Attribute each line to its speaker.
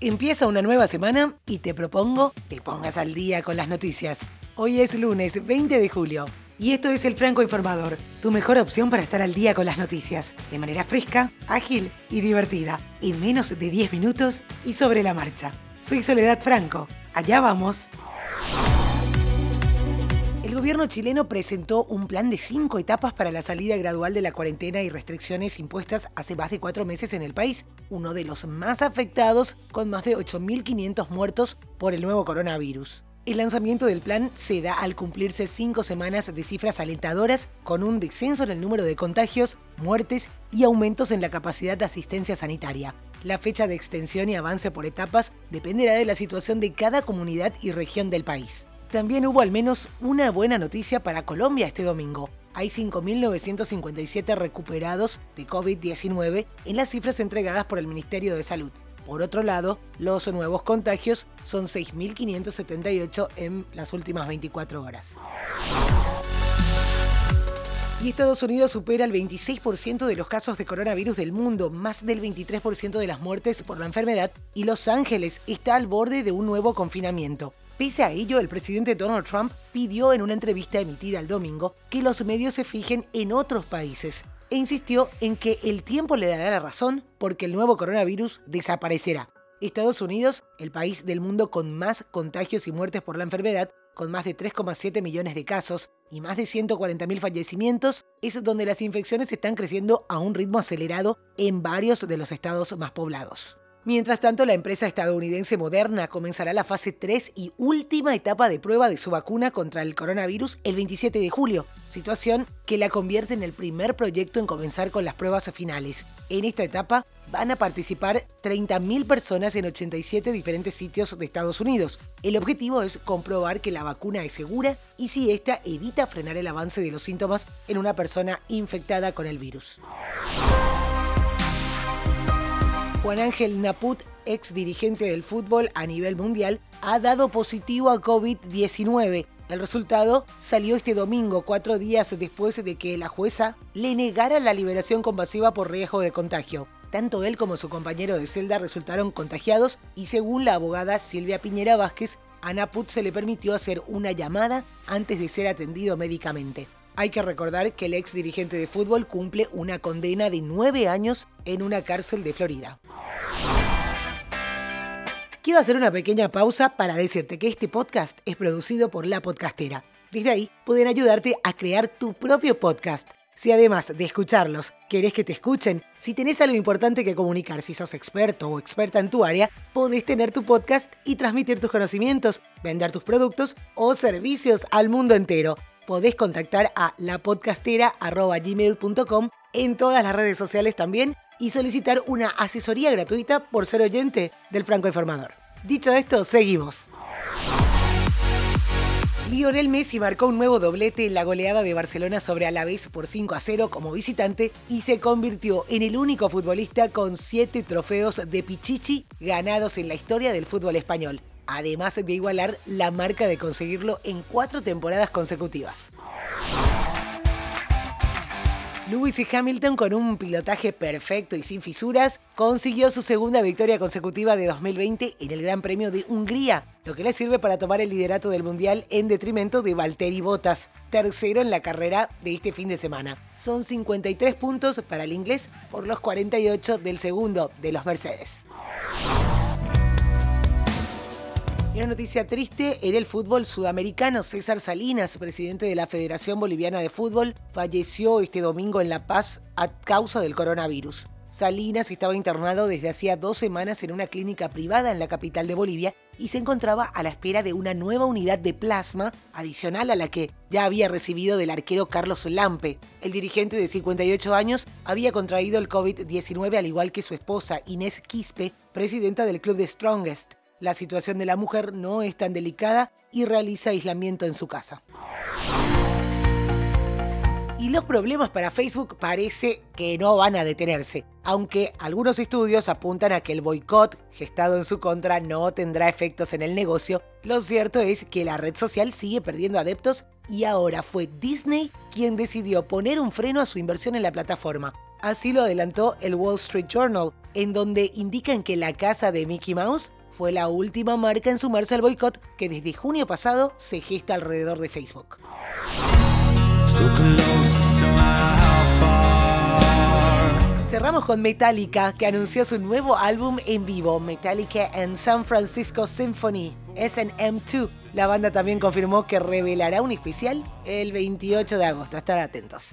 Speaker 1: Empieza una nueva semana y te propongo te pongas al día con las noticias. Hoy es lunes 20 de julio y esto es el Franco Informador, tu mejor opción para estar al día con las noticias, de manera fresca, ágil y divertida, en menos de 10 minutos y sobre la marcha. Soy Soledad Franco, allá vamos. Gobierno chileno presentó un plan de cinco etapas para la salida gradual de la cuarentena y restricciones impuestas hace más de cuatro meses en el país, uno de los más afectados, con más de 8.500 muertos por el nuevo coronavirus. El lanzamiento del plan se da al cumplirse cinco semanas de cifras alentadoras, con un descenso en el número de contagios, muertes y aumentos en la capacidad de asistencia sanitaria. La fecha de extensión y avance por etapas dependerá de la situación de cada comunidad y región del país. También hubo al menos una buena noticia para Colombia este domingo. Hay 5.957 recuperados de COVID-19 en las cifras entregadas por el Ministerio de Salud. Por otro lado, los nuevos contagios son 6.578 en las últimas 24 horas. Y Estados Unidos supera el 26% de los casos de coronavirus del mundo, más del 23% de las muertes por la enfermedad, y Los Ángeles está al borde de un nuevo confinamiento. Pese a ello, el presidente Donald Trump pidió en una entrevista emitida el domingo que los medios se fijen en otros países e insistió en que el tiempo le dará la razón porque el nuevo coronavirus desaparecerá. Estados Unidos, el país del mundo con más contagios y muertes por la enfermedad, con más de 3,7 millones de casos y más de 140.000 fallecimientos, es donde las infecciones están creciendo a un ritmo acelerado en varios de los estados más poblados. Mientras tanto, la empresa estadounidense Moderna comenzará la fase 3 y última etapa de prueba de su vacuna contra el coronavirus el 27 de julio, situación que la convierte en el primer proyecto en comenzar con las pruebas finales. En esta etapa van a participar 30.000 personas en 87 diferentes sitios de Estados Unidos. El objetivo es comprobar que la vacuna es segura y si esta evita frenar el avance de los síntomas en una persona infectada con el virus. Juan Ángel Naput, ex dirigente del fútbol a nivel mundial, ha dado positivo a COVID-19. El resultado salió este domingo, cuatro días después de que la jueza le negara la liberación compasiva por riesgo de contagio. Tanto él como su compañero de celda resultaron contagiados y según la abogada Silvia Piñera Vázquez, a Naput se le permitió hacer una llamada antes de ser atendido médicamente. Hay que recordar que el ex dirigente de fútbol cumple una condena de nueve años en una cárcel de Florida. Quiero hacer una pequeña pausa para decirte que este podcast es producido por La Podcastera. Desde ahí pueden ayudarte a crear tu propio podcast. Si además de escucharlos, querés que te escuchen, si tenés algo importante que comunicar, si sos experto o experta en tu área, podés tener tu podcast y transmitir tus conocimientos, vender tus productos o servicios al mundo entero podés contactar a lapodcastera.gmail.com en todas las redes sociales también y solicitar una asesoría gratuita por ser oyente del Franco Informador. Dicho esto, seguimos. Lionel Messi marcó un nuevo doblete en la goleada de Barcelona sobre Alavés por 5 a 0 como visitante y se convirtió en el único futbolista con 7 trofeos de Pichichi ganados en la historia del fútbol español además de igualar la marca de conseguirlo en cuatro temporadas consecutivas. Lewis Hamilton, con un pilotaje perfecto y sin fisuras, consiguió su segunda victoria consecutiva de 2020 en el Gran Premio de Hungría, lo que le sirve para tomar el liderato del Mundial en detrimento de Valtteri Bottas, tercero en la carrera de este fin de semana. Son 53 puntos para el inglés por los 48 del segundo de los Mercedes. Una noticia triste, en el fútbol sudamericano, César Salinas, presidente de la Federación Boliviana de Fútbol, falleció este domingo en La Paz a causa del coronavirus. Salinas estaba internado desde hacía dos semanas en una clínica privada en la capital de Bolivia y se encontraba a la espera de una nueva unidad de plasma adicional a la que ya había recibido del arquero Carlos Lampe. El dirigente de 58 años había contraído el COVID-19 al igual que su esposa Inés Quispe, presidenta del club de Strongest. La situación de la mujer no es tan delicada y realiza aislamiento en su casa. Y los problemas para Facebook parece que no van a detenerse, aunque algunos estudios apuntan a que el boicot gestado en su contra no tendrá efectos en el negocio, lo cierto es que la red social sigue perdiendo adeptos y ahora fue Disney quien decidió poner un freno a su inversión en la plataforma. Así lo adelantó el Wall Street Journal, en donde indican que la casa de Mickey Mouse fue la última marca en sumarse al boicot que desde junio pasado se gesta alrededor de Facebook. Cerramos con Metallica, que anunció su nuevo álbum en vivo, Metallica and San Francisco Symphony, SNM2. La banda también confirmó que revelará un especial el 28 de agosto. Estar atentos.